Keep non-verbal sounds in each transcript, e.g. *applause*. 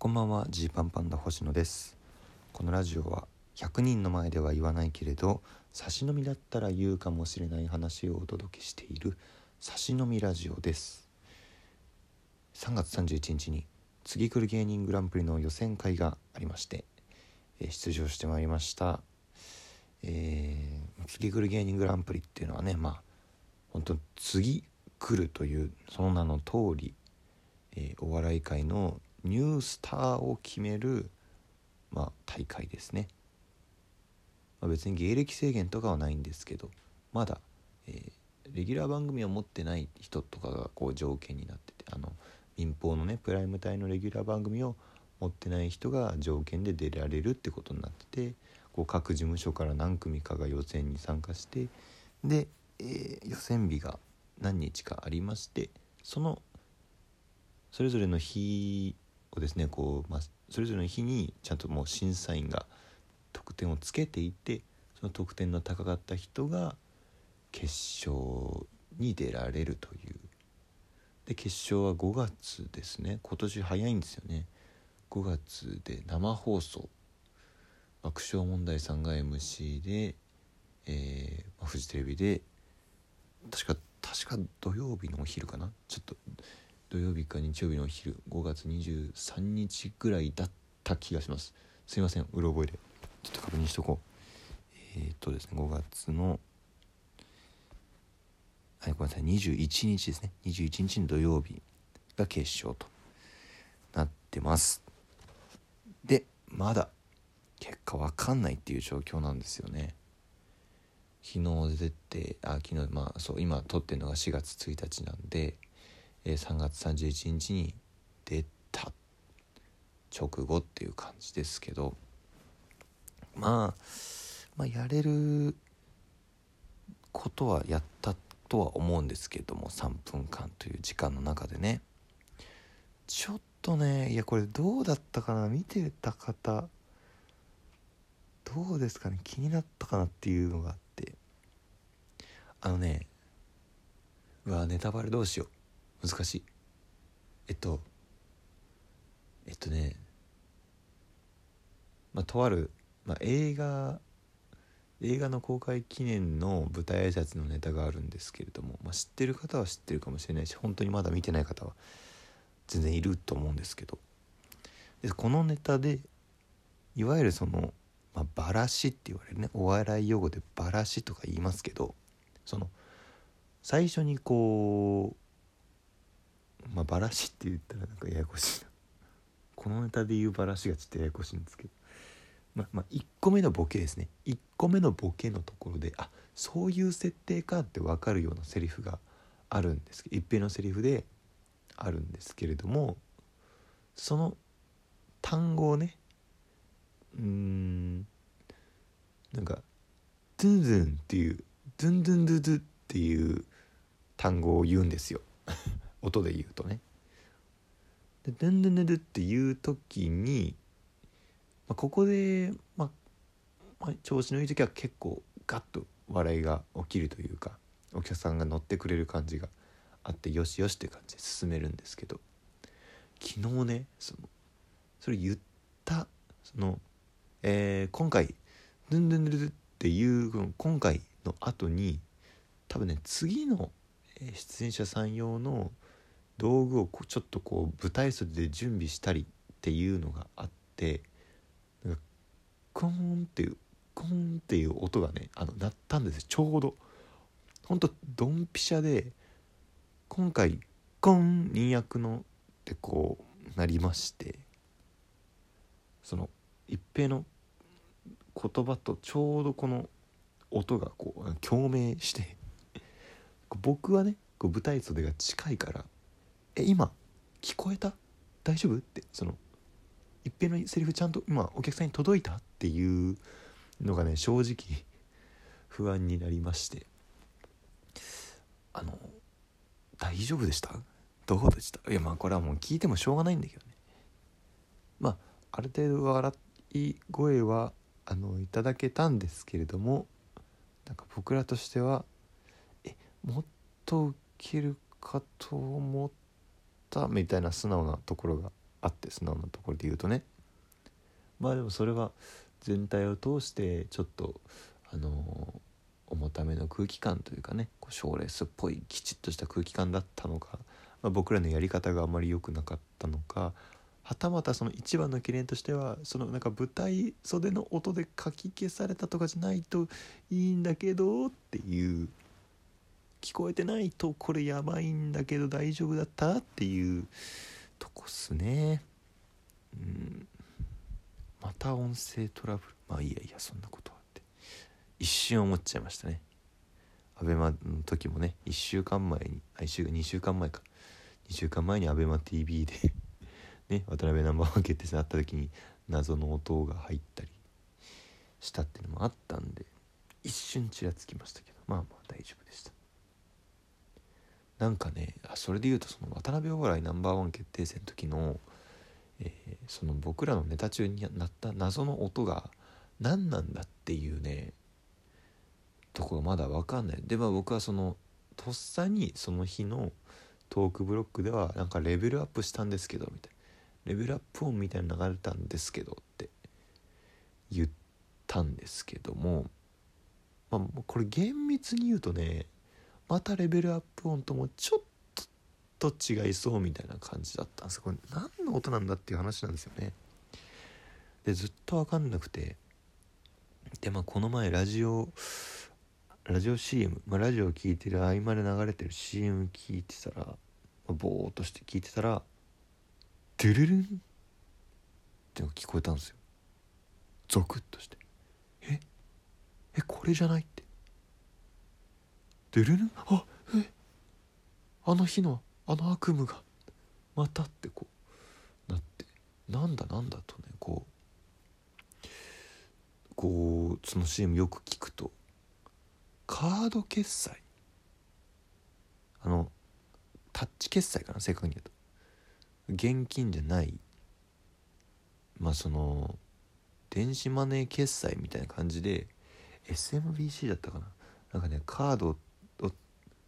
こんばんはジーパンパンダ星野です。このラジオは100人の前では言わないけれど差し飲みだったら言うかもしれない話をお届けしている差し飲みラジオです。3月31日に次来る芸人グランプリの予選会がありまして、え出場してまいりました。えー次来る芸人グランプリっていうのはねまあ本当次来るというその名の通り、えーお笑い界のニュースターを決める、まあ、大会ですね、まあ、別に芸歴制限とかはないんですけどまだ、えーレギュラー番組を持ってない人とかがこう条件になっててあの民放のねプライム帯のレギュラー番組を持ってない人が条件で出られるってことになっててこう各事務所から何組かが予選に参加してで、えー予選日が何日かありましてそのそれぞれの日をですねこう、まあ、それぞれの日にちゃんともう審査員が得点をつけていてその得点の高かった人が決勝に出られるという。で決勝は5月ですね。今年早いんですよね。5月で生放送。爆笑問題さんが MC で、えーまフジテレビで確か確か土曜日のお昼かな。ちょっと土曜日か日曜日のお昼5月23日ぐらいだった気がします。すいませんうろ覚えで。ちょっと確認しとこう。えー、っとですね5月のはいごめんなさい21日ですね。21日の土曜日が決勝となってます。でまだ結果わかんないっていう状況なんですよね。昨日出てあ昨日まあそう今撮ってるのが4月1日なんで、え3月31日に出た。直後っていう感じですけど。まあまあやれることはやったとは思うんですけども3分間という時間の中でね。ちょっとねいやこれどうだったかな？見てた方どうですかね？気になったかなっていうのがあって。あのねうわネタバレどうしよう。難しい。えっとえっとねまあとある、まあ、映画映画の公開記念の舞台挨拶のネタがあるんですけれども、まあ、知ってる方は知ってるかもしれないし本当にまだ見てない方は全然いると思うんですけど。でこのネタでいわゆるその、まあ、バラシって言われるねお笑い用語でバラシとか言いますけどその最初にこうまあバラシって言ったらなんかややこしいな。このネタで言うバラシがちょっとややこしいんですけど。まあまあ1個目のボケですね。1個目のボケのところであそういう設定かって分かるようなセリフがあるんですけど一平のセリフであるんですけれどもその単語をねうーんなんか「ドゥンドゥン」っていう「ドゥンドゥンドゥドゥ」っていう単語を言うんですよ。音で言うとね。で「ドゥンドゥンドゥドゥ」っていう時に、まあ、ここで、まあまあ、調子のいい時は結構ガッと笑いが起きるというかお客さんが乗ってくれる感じがあってよしよしって感じで進めるんですけど昨日ねそのそれ言ったその、えー今回「ドゥンドゥンドゥドゥ」っていう今回の後に多分ね次の出演者さん用の道具をこうちょっとこう舞台袖で準備したりっていうのがあってなんかコーンっていうコーンっていう音がねあの鳴ったんですちょうど。ほんとドンピシャで今回コン人役のってこうなりましてその一平の言葉とちょうどこの音がこう共鳴して僕はねこう舞台袖が近いから「え今聞こえた？大丈夫?」ってその一平のセリフちゃんと今お客さんに届いた？っていうのがね正直不安になりまして。あの大丈夫でした？どうでした？いやまあこれはもう聞いてもしょうがないんだけどね。まあある程度笑い声はあのいただけたんですけれどもなんか僕らとしてはえもっと受けるかと思ってたみたいな素直なところがあって素直なところで言うとね。まあでもそれは全体を通してちょっとあの重ための空気感というかねこう賞レースっぽいきちっとした空気感だったのか、まあ、僕らのやり方があまり良くなかったのかはたまたその一番の懸念としてはそのなんか舞台袖の音でかき消されたとかじゃないといいんだけどっていう聞こえてないとこれやばいんだけど大丈夫だった？っていうとこっすね。うん。また音声トラブル。まあいやいやそんなことはって。一瞬思っちゃいましたね。アベマの時もね1週間前にあ1週2週間前か。2週間前に ABEMATV でね渡辺ナンバーワン決定戦あった時に謎の音が入ったりしたっていうのもあったんで一瞬ちらつきましたけどまあまあ大丈夫でした。なんかねそれで言うとその渡辺お笑いナンバーワン決定戦の時の、えー、その僕らのネタ中になった謎の音が何なんだっていうねとこがまだ分かんない。でまあ僕はそのとっさにその日のトークブロックではなんかレベルアップしたんですけどみたいな。レベルアップ音みたいなの流れたんですけどって言ったんですけどもまあこれ厳密に言うとねまたレベルアップ音ともちょっと違いそうみたいな感じだったんです。これ何の音なんだっていう話なんですよね。でずっと分かんなくて。でまあこの前ラジオラジオ CM、まあ、ラジオ聴いてる合間で流れてる CM 聞いてたら、まあ、ボーっとして聞いてたら「ドゥルルン」ってのが聞こえたんですよ。ゾクッとして「え？えこれじゃない?」って。ドゥルルンあえあの日のあの悪夢がまたってこうなって。なんだなんだとねこうこうその CM よく聞くとカード決済。あのタッチ決済かな正確に言うと。現金じゃない。まあその電子マネー決済みたいな感じで SMBC だったかな。なんかねカードを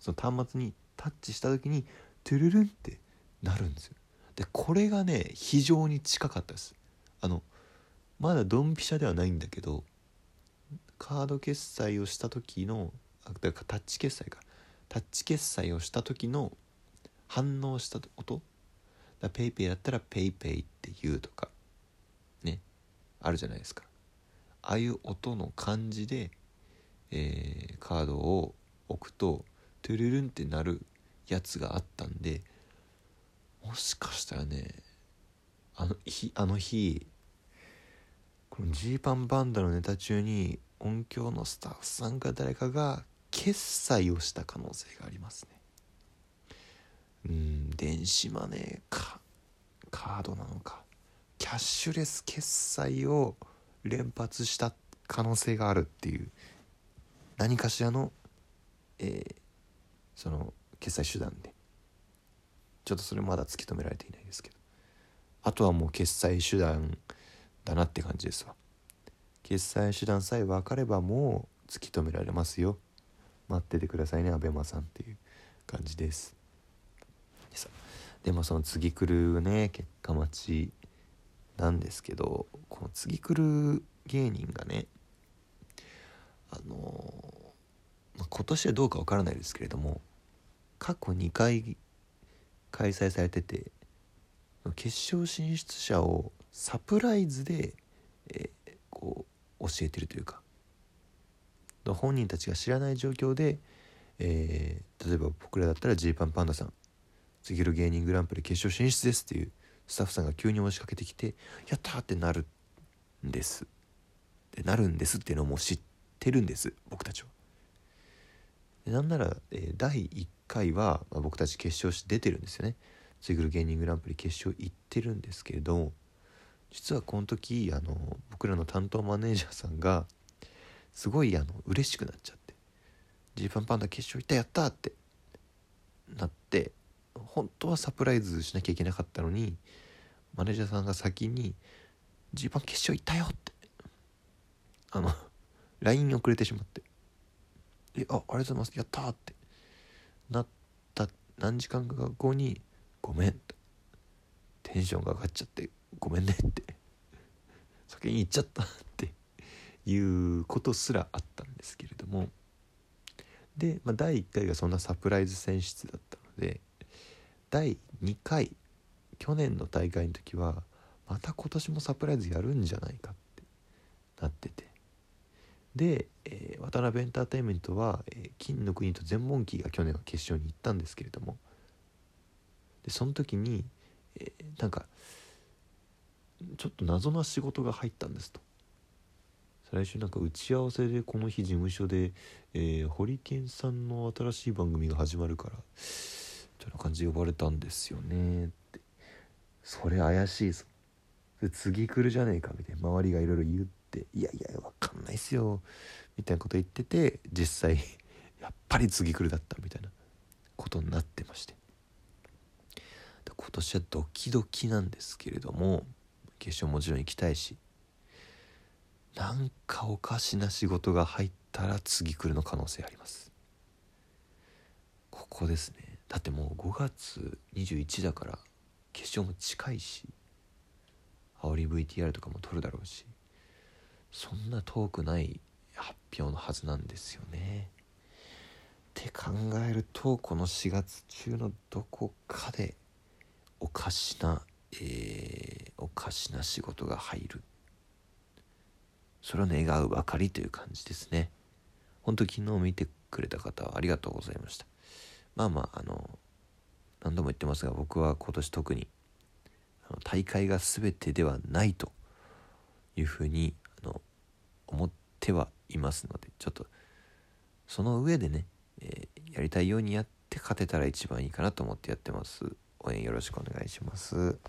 その端末にタッチした時にトゥルルンってなるんですよ。でこれがね非常に近かったです。あのまだドンピシャではないんだけどカード決済をした時のあだからタッチ決済か。タッチ決済をした時の反応した音。だペイペイだったらペイペイって言うとかねあるじゃないですか。ああいう音の感じで、えー、カードを置くとトゥルルンってなるやつがあったんでもしかしたらねあの日あの日このジーパンバンダのネタ中に音響のスタッフさんか誰かが決済をした可能性がありますね。うん電子マネーかカードなのかキャッシュレス決済を連発した可能性があるっていう何かしらの、えー、その決済手段で。ちょっとそれまだ突き止められていないですけど。あとはもう決済手段だなって感じですわ。決済手段さえ分かればもう突き止められますよ。待っててくださいね abema さんっていう感じです。でもその次来るね結果待ちなんですけどこの次来る芸人がねあのまあ、今年はどうかわからないですけれども過去2回開催されてて決勝進出者をサプライズで、えー、こう教えてるというか本人たちが知らない状況で、えー、例えば僕らだったらジーパンパンダさん「次の芸人グランプリ決勝進出です」っていうスタッフさんが急に押しかけてきて「やった!」ってなるんですでなるんですっていうのをもう知ってるんです僕たちは。なんなら、えー、第1回は、まあ、僕たち決勝出てるんですよね。次ぐる芸人グランプリ決勝行ってるんですけれど実はこの時あの僕らの担当マネージャーさんがすごいあの嬉しくなっちゃって「ジーパンパンダ決勝行ったやった!」ってなって本当はサプライズしなきゃいけなかったのにマネージャーさんが先に「ジーパン決勝行ったよ!」ってあの LINE 遅れてしまって「えあありがとうございますやった!」ってなった何時間か後に「ごめん」テンションが上がっちゃってごめんねって。先に行っちゃったっていうことすらあったんですけれども。で、まあ、第1回がそんなサプライズ選出だったので第2回去年の大会の時はまた今年もサプライズやるんじゃないかってなってて。で、えー、渡辺エンターテインメントは、えー、金の国と全問キーが去年は決勝に行ったんですけれども。でその時に、えー、なんかちょっと謎な仕事が入ったんですと。最初なんか打ち合わせでこの日事務所で、えー、ホリケンさんの新しい番組が始まるからみたいな感じで呼ばれたんですよね。って。それ怪しいぞ。次来るじゃねえかみたいな。周りがいろいろ言って「いやいやわかんないっすよ」みたいなこと言ってて実際 *laughs* やっぱり次来るだったみたいなことになってまして。で今年はドキドキなんですけれども決勝もちろん行きたいしなんかおかしな仕事が入ったら次来るの可能性あります。ここですね。だってもう5月21だから決勝も近いし煽り VTR とかも撮るだろうしそんな遠くない発表のはずなんですよね。って考えるとこの4月中のどこかでおかしな、えー、おかしな仕事が入る。それを願うばかりという感じですね。本当昨日見てくれた方はありがとうございました。まあまああの何度も言ってますが僕は今年特に大会が全てではないというふうに思ってはいますのでちょっとその上でね、えー、やりたいようにやって勝てたら一番いいかなと思ってやってます。応援よろしくお願いします。